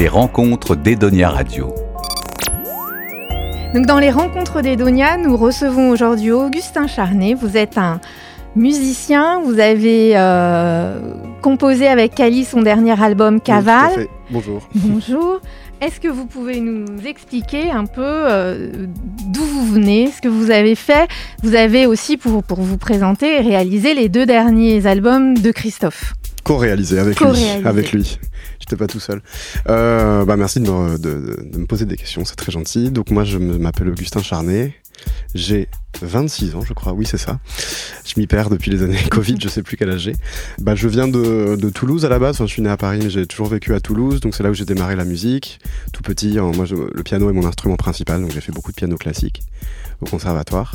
les rencontres d'Edonia Radio. Donc dans les rencontres d'Edonia, nous recevons aujourd'hui Augustin Charnet. Vous êtes un musicien, vous avez euh, composé avec Cali son dernier album Caval. Bonjour. Bonjour. Est-ce que vous pouvez nous expliquer un peu euh, d'où vous venez, ce que vous avez fait? Vous avez aussi, pour, pour vous présenter, réalisé les deux derniers albums de Christophe. Co-réalisé avec lui. Avec lui. J'étais pas tout seul. Euh, bah merci de me, de, de me, poser des questions, c'est très gentil. Donc moi je m'appelle Augustin Charnet, j'ai 26 ans, je crois. Oui, c'est ça. Je m'y perds depuis les années Covid, je sais plus quel âge j'ai. Bah, je viens de, de, Toulouse à la base. Enfin, je suis né à Paris, mais j'ai toujours vécu à Toulouse. Donc, c'est là où j'ai démarré la musique. Tout petit, moi, le piano est mon instrument principal. Donc, j'ai fait beaucoup de piano classique au conservatoire.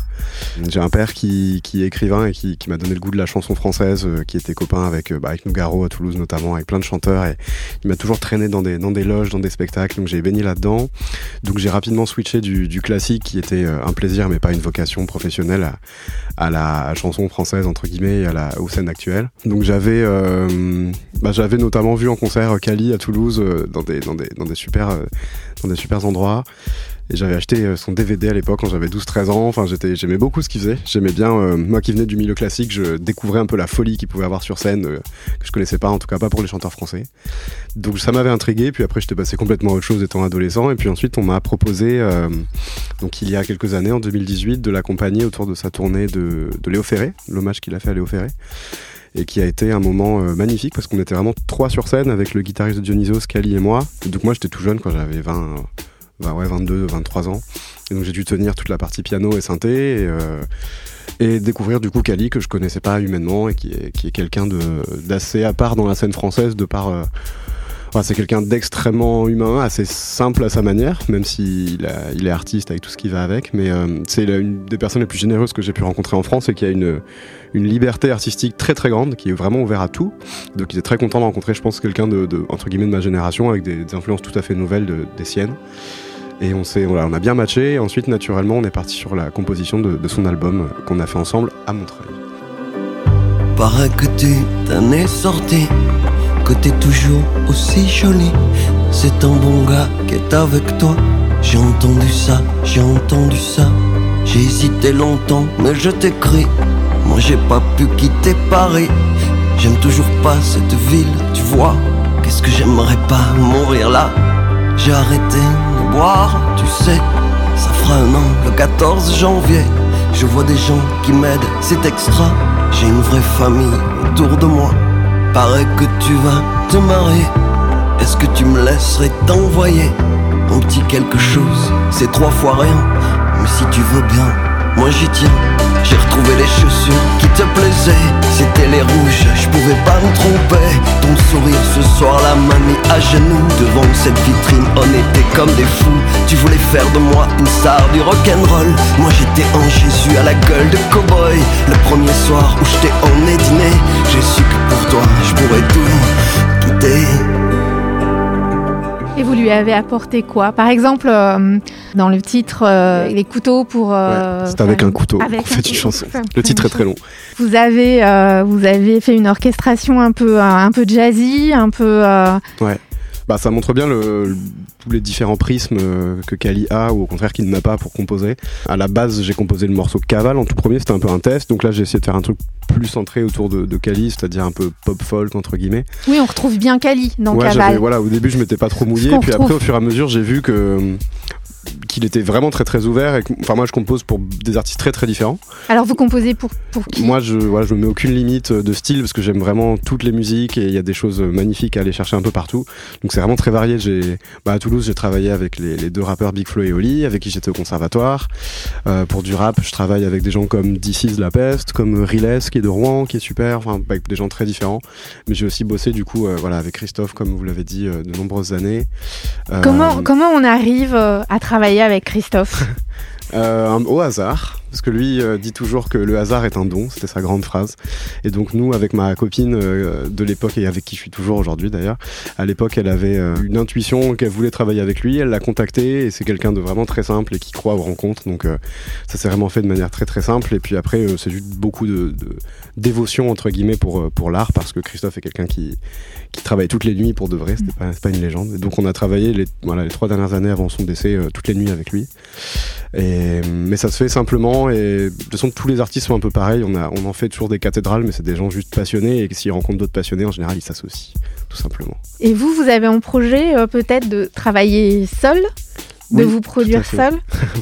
J'ai un père qui, qui, est écrivain et qui, qui m'a donné le goût de la chanson française, euh, qui était copain avec, euh, bah, avec Nougaro à Toulouse notamment, avec plein de chanteurs. Et il m'a toujours traîné dans des, dans des loges, dans des spectacles. Donc, j'ai baigné là-dedans. Donc, j'ai rapidement switché du, du, classique, qui était euh, un plaisir, mais pas une vocation professionnelle, à, la chanson française, entre guillemets, et à la, aux scènes actuelles. Donc, j'avais euh, bah, j'avais notamment vu en concert Kali à Toulouse, dans, des, dans, des, dans, des super, dans des super endroits. Et j'avais acheté euh, son DVD à l'époque quand j'avais 12-13 ans. Enfin, j'aimais beaucoup ce qu'il faisait. J'aimais bien, euh, moi qui venais du milieu classique, je découvrais un peu la folie qu'il pouvait avoir sur scène, euh, que je connaissais pas, en tout cas pas pour les chanteurs français. Donc ça m'avait intrigué. Puis après, j'étais passé complètement à autre chose étant adolescent. Et puis ensuite, on m'a proposé, donc il y a quelques années, en 2018, de l'accompagner autour de sa tournée de, de Léo Ferré, l'hommage qu'il a fait à Léo Ferré et qui a été un moment magnifique parce qu'on était vraiment trois sur scène avec le guitariste de Dionysos, Kali et moi. donc moi j'étais tout jeune quand j'avais 20, bah ouais, 22, 23 ans. Et donc j'ai dû tenir toute la partie piano et synthé. Et, euh, et découvrir du coup Kali que je connaissais pas humainement et qui est, qui est quelqu'un d'assez à part dans la scène française de par... Euh, c'est quelqu'un d'extrêmement humain, assez simple à sa manière, même s'il il est artiste avec tout ce qui va avec. Mais euh, c'est une des personnes les plus généreuses que j'ai pu rencontrer en France et qui a une, une liberté artistique très très grande, qui est vraiment ouvert à tout. Donc il est très content de rencontrer, je pense, quelqu'un de, entre guillemets de ma génération avec des, influences tout à fait nouvelles des siennes. Et on, on a bien matché. Et ensuite, naturellement, on est parti sur la composition de, son album qu'on a fait ensemble à Montreuil. Paraît que tu t'en es sorti, que t'es toujours aussi jolie. C'est un bon gars qui est avec toi. J'ai entendu ça, j'ai entendu ça. J'ai hésité longtemps, mais je t'écris. Moi j'ai pas pu quitter Paris. J'aime toujours pas cette ville, tu vois. Qu'est-ce que j'aimerais pas mourir là? J'ai arrêté tu sais. Ça fera un an, le 14 janvier. Je vois des gens qui m'aident, c'est extra. J'ai une vraie famille autour de moi. Paraît que tu vas te marier. Est-ce que tu me laisserais t'envoyer? Un petit quelque chose C'est trois fois rien, mais si tu veux bien, moi j'y tiens. J'ai retrouvé les chaussures qui te plaisaient. C'était les rouges, je pouvais pas me tromper. Ton sourire ce soir la m'a mis à genoux. Devant cette vitrine, on était comme des fous. Tu voulais faire de moi une star du rock'n'roll. Moi j'étais un Jésus à la gueule de cowboy. Le premier soir où je t'ai emmené dîner, j'ai su que pour toi je pourrais tout quitter. Et vous lui avez apporté quoi? Par exemple, euh, dans le titre, euh, les couteaux pour. Euh, c'est avec un couteau. Avec une chanson. Le titre est très long. Vous avez, vous avez fait une orchestration un peu, un peu jazzy, un peu. Ouais. Bah, ça montre bien le, tous les différents prismes que Kali a ou au contraire qu'il n'a pas pour composer. À la base, j'ai composé le morceau Caval en tout premier, c'était un peu un test. Donc là, j'ai essayé de faire un truc plus centré autour de, de Kali, c'est-à-dire un peu pop folk entre guillemets. Oui, on retrouve bien Kali dans ouais, Caval. Voilà, au début, je m'étais pas trop mouillé, puis après, au fur et à mesure, j'ai vu que qu'il était vraiment très très ouvert. Et enfin, moi, je compose pour des artistes très très différents. Alors, vous composez pour, pour qui? Moi, je voilà, je mets aucune limite de style parce que j'aime vraiment toutes les musiques et il y a des choses magnifiques à aller chercher un peu partout. Donc, c'est vraiment très varié. J'ai, bah, à Toulouse, j'ai travaillé avec les, les, deux rappeurs Big Flo et Oli, avec qui j'étais au conservatoire. Euh, pour du rap, je travaille avec des gens comme DC's La Peste, comme Riles qui est de Rouen, qui est super. Enfin, avec des gens très différents. Mais j'ai aussi bossé du coup, euh, voilà, avec Christophe, comme vous l'avez dit, euh, de nombreuses années. Comment comment on arrive à travailler avec Christophe euh, Au hasard. Parce que lui euh, dit toujours que le hasard est un don, c'était sa grande phrase. Et donc nous, avec ma copine euh, de l'époque et avec qui je suis toujours aujourd'hui d'ailleurs, à l'époque elle avait euh, une intuition qu'elle voulait travailler avec lui, elle l'a contacté et c'est quelqu'un de vraiment très simple et qui croit aux rencontres. Donc ça s'est vraiment fait de manière très très simple. Et puis après c'est juste beaucoup de, de, dévotion entre guillemets pour, pour l'art parce que Christophe est quelqu'un qui, qui travaille toutes les nuits pour de vrai, c'était pas, pas une légende. Et donc on a travaillé les, voilà, les trois dernières années avant son décès toutes les nuits avec lui. Et, mais ça se fait simplement et de toute façon tous les artistes sont un peu pareils. On, a, on en fait toujours des cathédrales, mais c'est des gens juste passionnés et s'ils rencontrent d'autres passionnés, en général, ils s'associent, tout simplement. Et vous, vous avez en projet euh, peut-être de travailler seul de vous produire seul?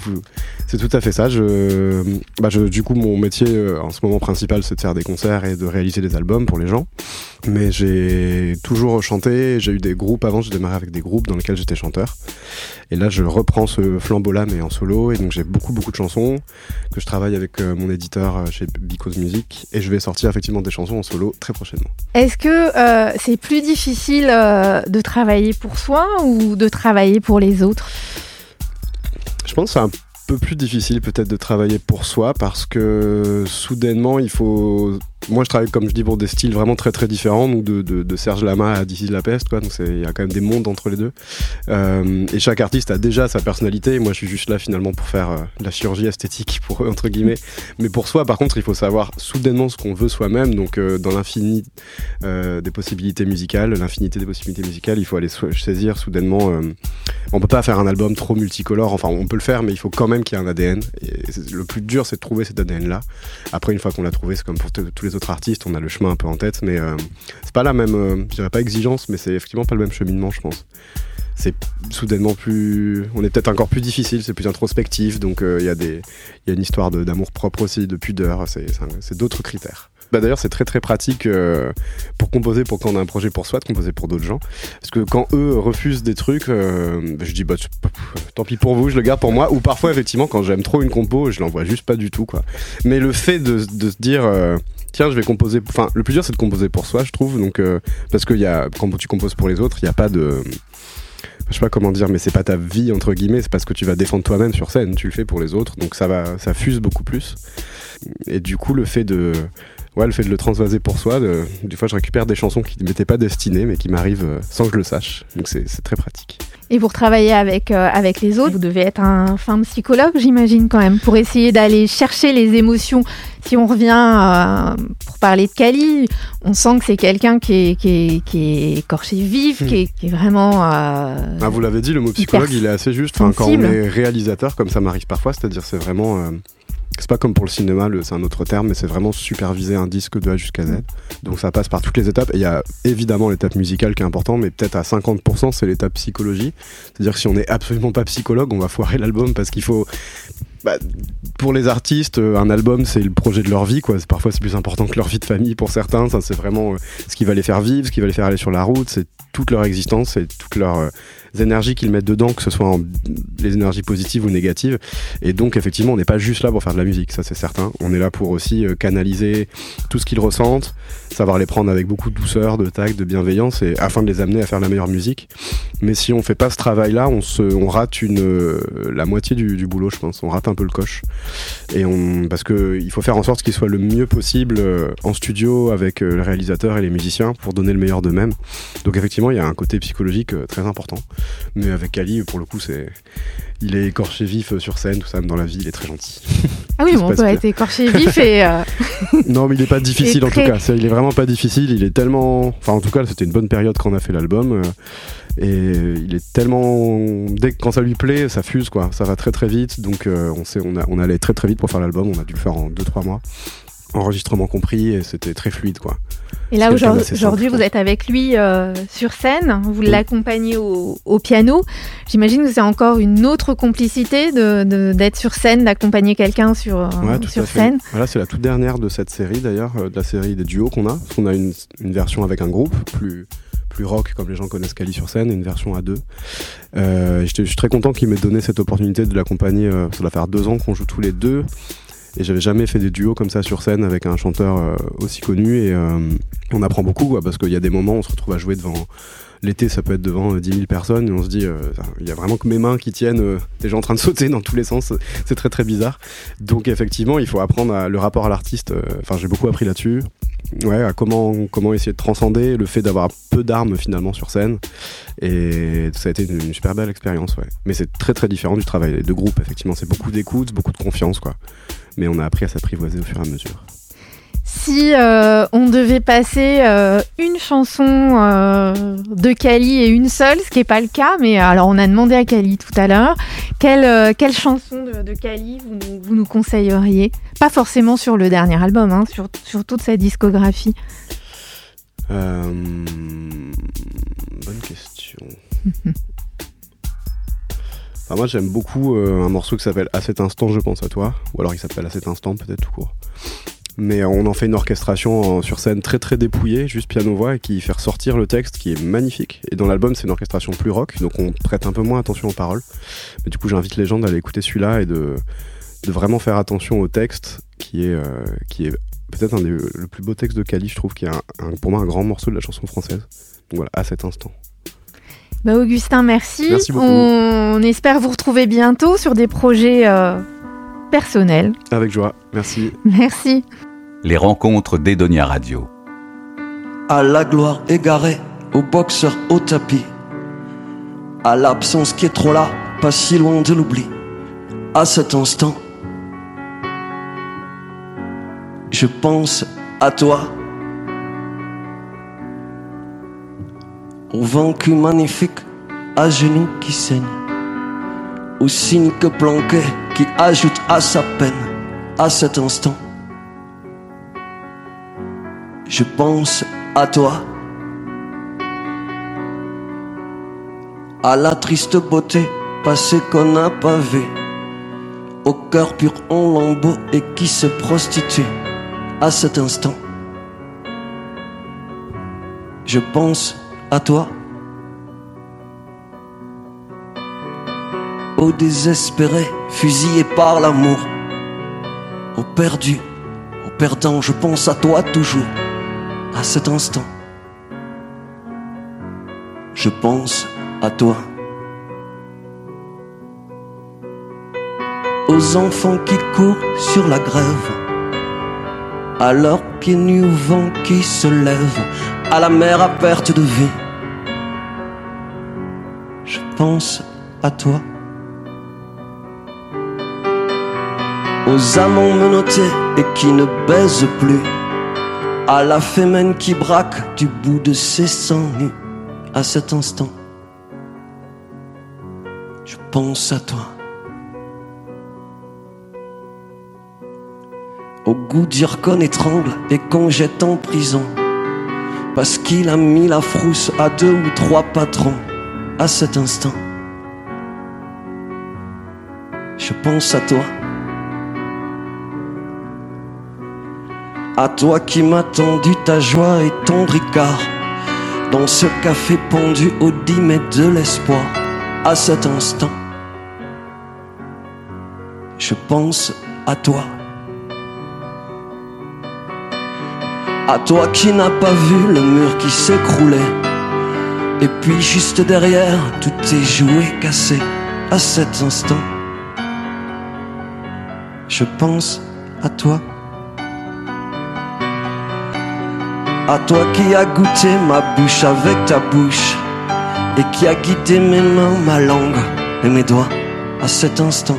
C'est tout à fait ça. Je, bah je, du coup, mon métier euh, en ce moment principal, c'est de faire des concerts et de réaliser des albums pour les gens. Mais j'ai toujours chanté. J'ai eu des groupes avant. J'ai démarré avec des groupes dans lesquels j'étais chanteur. Et là, je reprends ce flambeau-là, mais en solo. Et donc, j'ai beaucoup, beaucoup de chansons que je travaille avec euh, mon éditeur euh, chez Because Music. Et je vais sortir effectivement des chansons en solo très prochainement. Est-ce que c'est plus difficile de travailler pour soi ou de travailler pour les autres? Je pense que c'est un peu plus difficile peut-être de travailler pour soi parce que soudainement il faut moi je travaille comme je dis pour des styles vraiment très très différents. Donc de, de, de Serge Lama à D'ici de la peste quoi. Donc il y a quand même des mondes entre les deux. Euh, et chaque artiste a déjà sa personnalité. Moi je suis juste là finalement pour faire euh, la chirurgie esthétique pour eux entre guillemets. Mais pour soi par contre il faut savoir soudainement ce qu'on veut soi-même. Donc euh, dans l'infini euh, des possibilités musicales l'infinité des possibilités musicales il faut aller saisir soudainement euh, on peut pas faire un album trop multicolore. Enfin on peut le faire mais il faut quand même qu'il y ait un ADN et le plus dur c'est de trouver cet ADN là après une fois qu'on l'a trouvé c'est comme pour tous autres artistes, on a le chemin un peu en tête, mais euh, c'est pas la même, euh, je dirais pas exigence, mais c'est effectivement pas le même cheminement, je pense. C'est soudainement plus, on est peut-être encore plus difficile, c'est plus introspectif, donc euh, il y, y, a une histoire d'amour propre aussi, de pudeur, c'est d'autres critères. Bah D'ailleurs, c'est très très pratique euh, pour composer, pour quand on a un projet pour soi, de composer pour d'autres gens. Parce que quand eux refusent des trucs, euh, bah, je dis bah tant pis pour vous, je le garde pour moi. Ou parfois, effectivement, quand j'aime trop une compo, je l'envoie juste pas du tout, quoi. Mais le fait de, se dire euh, tiens, je vais composer. Enfin, le plus dur, c'est de composer pour soi, je trouve. Donc, euh, parce que y a, quand tu composes pour les autres, il n'y a pas de. Je sais pas comment dire, mais c'est pas ta vie, entre guillemets, c'est parce que tu vas défendre toi-même sur scène, tu le fais pour les autres, donc ça va, ça fuse beaucoup plus. Et du coup, le fait de, ouais, le fait de le transvaser pour soi, de, des fois je récupère des chansons qui ne m'étaient pas destinées mais qui m'arrivent euh, sans que je le sache. Donc c'est très pratique. Et pour travailler avec, euh, avec les autres, vous devez être un fin psychologue, j'imagine quand même, pour essayer d'aller chercher les émotions. Si on revient euh, pour parler de Kali, on sent que c'est quelqu'un qui est, qui, est, qui est écorché vif, hmm. qui, est, qui, est, vraiment... ah, vous l'avez dit, le mot psychologue, il est assez juste. Enfin, quand on est réalisateur, comme ça m'arrive parfois, c'est-à-dire c'est vraiment c'est pas comme pour le cinéma, c'est un autre terme, mais c'est vraiment superviser un disque de A jusqu'à Z. Donc ça passe par toutes les étapes. Et il y a évidemment l'étape musicale qui est importante, mais peut-être à 50%, c'est l'étape psychologie. C'est-à-dire que si on n'est absolument pas psychologue, on va foirer l'album parce qu'il faut. Bah, pour les artistes, euh, un album c'est le projet de leur vie. Parfois c'est plus important que leur vie de famille pour certains. Ça c'est vraiment euh, ce qui va les faire vivre, ce qui va les faire aller sur la route. C'est toute leur existence, c'est toute leur euh, énergies qu'ils mettent dedans, que ce soit les énergies positives ou négatives. Et donc, effectivement, on n'est pas juste là pour faire de la musique, ça c'est certain. On est là pour aussi euh, canaliser tout ce qu'ils ressentent, savoir les prendre avec beaucoup de douceur, de tact, de bienveillance, et afin de les amener à faire la meilleure musique. Mais si on fait pas ce travail-là, on, se, on rate une, euh, la moitié du, du, boulot, je pense. On rate un peu le coche. Et on, parce que il faut faire en sorte qu'il soit le mieux possible euh, en studio avec le réalisateur et les musiciens pour donner le meilleur d'eux-mêmes. Donc effectivement, il y a un côté psychologique très important. Mais avec Ali, pour le coup, c'est il est écorché vif sur scène, tout ça, dans la vie, il est très gentil. Ah oui, on peut être écorché vif et. Euh, non, mais il est pas difficile en tout cas. il est vraiment pas difficile. Il est tellement. Enfin, en tout cas, c'était une bonne période quand on a fait l'album. Euh, et il est tellement. Dès que quand ça lui plaît, ça fuse quoi. Ça va très très vite. Donc euh, on, sait, on, a, on allait très très vite pour faire l'album. On a dû le faire en 2-3 mois enregistrement compris, et c'était très fluide, quoi. Et là, aujourd'hui, vous êtes avec lui euh, sur scène, vous l'accompagnez au, piano. J'imagine que c'est encore une autre complicité d'être de, sur scène, d'accompagner quelqu'un sur, euh, sur scène. Voilà, c'est la toute dernière de cette série, d'ailleurs, euh, de la série des duos qu'on a. On a une, une, version avec un groupe plus plus rock comme les gens connaissent Cali sur scène, une version à deux. je suis très content qu'il m'ait donné cette opportunité de l'accompagner. ça doit faire deux ans qu'on joue tous les deux. Et j'avais jamais fait des duos comme ça sur scène avec un chanteur aussi connu. Et on apprend beaucoup parce qu'il y a des moments où on se retrouve à jouer devant L'été, ça peut être devant 10 euh, 000 personnes et on se dit, euh, il y a vraiment que mes mains qui tiennent, euh, déjà en train de sauter dans tous les sens. C'est très très bizarre. Donc effectivement, il faut apprendre le rapport à l'artiste. Enfin, j'ai beaucoup appris là-dessus. Ouais, à comment, comment essayer de transcender le fait d'avoir peu d'armes finalement sur scène. Et ça a été une, super belle expérience, ouais. Mais c'est très très différent du travail de groupe, effectivement. C'est beaucoup d'écoute, beaucoup de confiance, quoi. Mais on a appris à s'apprivoiser au fur et à mesure. Si euh, on devait passer euh, une chanson euh, de Kali et une seule, ce qui n'est pas le cas, mais alors on a demandé à Kali tout à l'heure, quelle, quelle chanson de, de Kali vous nous, conseilleriez? Pas forcément sur le dernier album, hein, sur, sur, toute sa discographie. bonne question. moi j'aime beaucoup un morceau qui s'appelle À cet instant je pense à toi, ou alors il s'appelle À cet instant peut-être tout court. Mais on en fait une orchestration sur scène très très dépouillée, juste piano-voix, et qui fait ressortir le texte qui est magnifique. Et dans l'album, c'est une orchestration plus rock, donc on prête un peu moins attention aux paroles. Mais du coup, j'invite les gens d'aller écouter celui-là et de, vraiment faire attention au texte, qui est, euh, est peut-être un des le plus beau texte de Cali, je trouve, qui est pour moi un grand morceau de la chanson française. Donc voilà, à cet instant. Bah Augustin, merci. merci beaucoup. On, espère vous retrouver bientôt sur des projets euh, personnel. Avec joie, merci. Merci. Les rencontres d'Edonia Radio. À la gloire égarée, au boxeur au tapis. À l'absence qui est trop là, pas si loin de l'oubli. À cet instant, je pense à toi. Au vaincu magnifique, à genoux qui saigne. Au cynique planqué qui ajoute à sa peine à cet instant. Je pense à toi, à la triste beauté passée qu'on n'a pas vue, au cœur pur en lambeaux et qui se prostitue à cet instant. Je pense à toi. Au désespéré, fusillé par l'amour. Au perdu, au perdant, je pense à toi toujours, à cet instant. Je pense à toi. Aux enfants qui courent sur la grève, à leurs pieds nus au vent qui se lève, à la mer à perte de vie. Pense à toi. aux amants menottés et qui ne baisent plus, à la fémène qui braque du bout de ses sangs nus, à cet instant, je pense à toi. Au goût d'Ircon étrangle et qu'on jette en prison, parce qu'il a mis la frousse à deux ou trois patrons, à cet instant, je pense à toi. À toi qui m'as tendu ta joie et ton ricard Dans ce café pendu au mètres de l'espoir. À cet instant Je pense à toi. À toi qui n'as pas vu le mur qui s'écroulait Et puis juste derrière tout est joué cassé À cet instant Je pense à toi À toi qui as goûté ma bouche avec ta bouche et qui a guidé mes mains, ma langue et mes doigts à cet instant.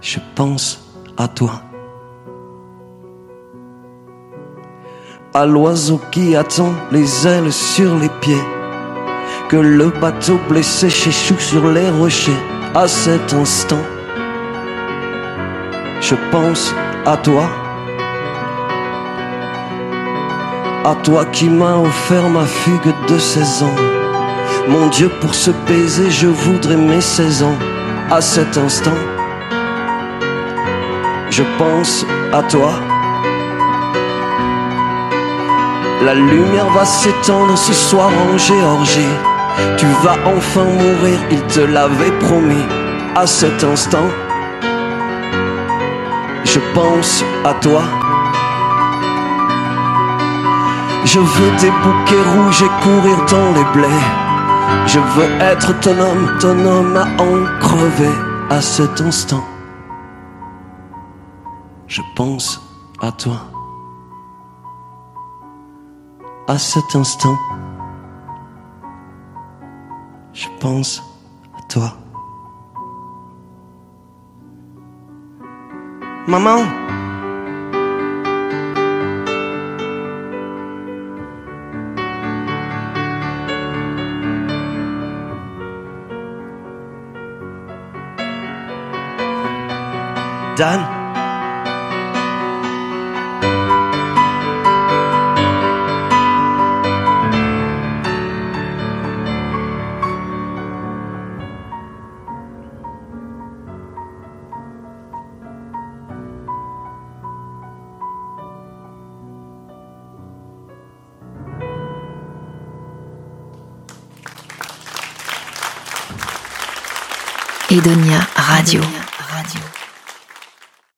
Je pense à toi. À l'oiseau qui attend les ailes sur les pieds, que le bateau blessé s'échoue sur les rochers à cet instant. Je pense à toi. À toi qui m'as offert ma fugue de 16 ans. Mon Dieu, pour ce baiser, je voudrais mes 16 ans. À cet instant, je pense à toi. La lumière va s'étendre ce soir en Géorgie. Tu vas enfin mourir, il te l'avait promis. À cet instant, je pense à toi. Je veux des bouquets rouges et courir dans les blés. Je veux être ton homme, ton homme à en crever à cet instant. Je pense à toi. À cet instant, je pense à toi. Maman Dan Radio.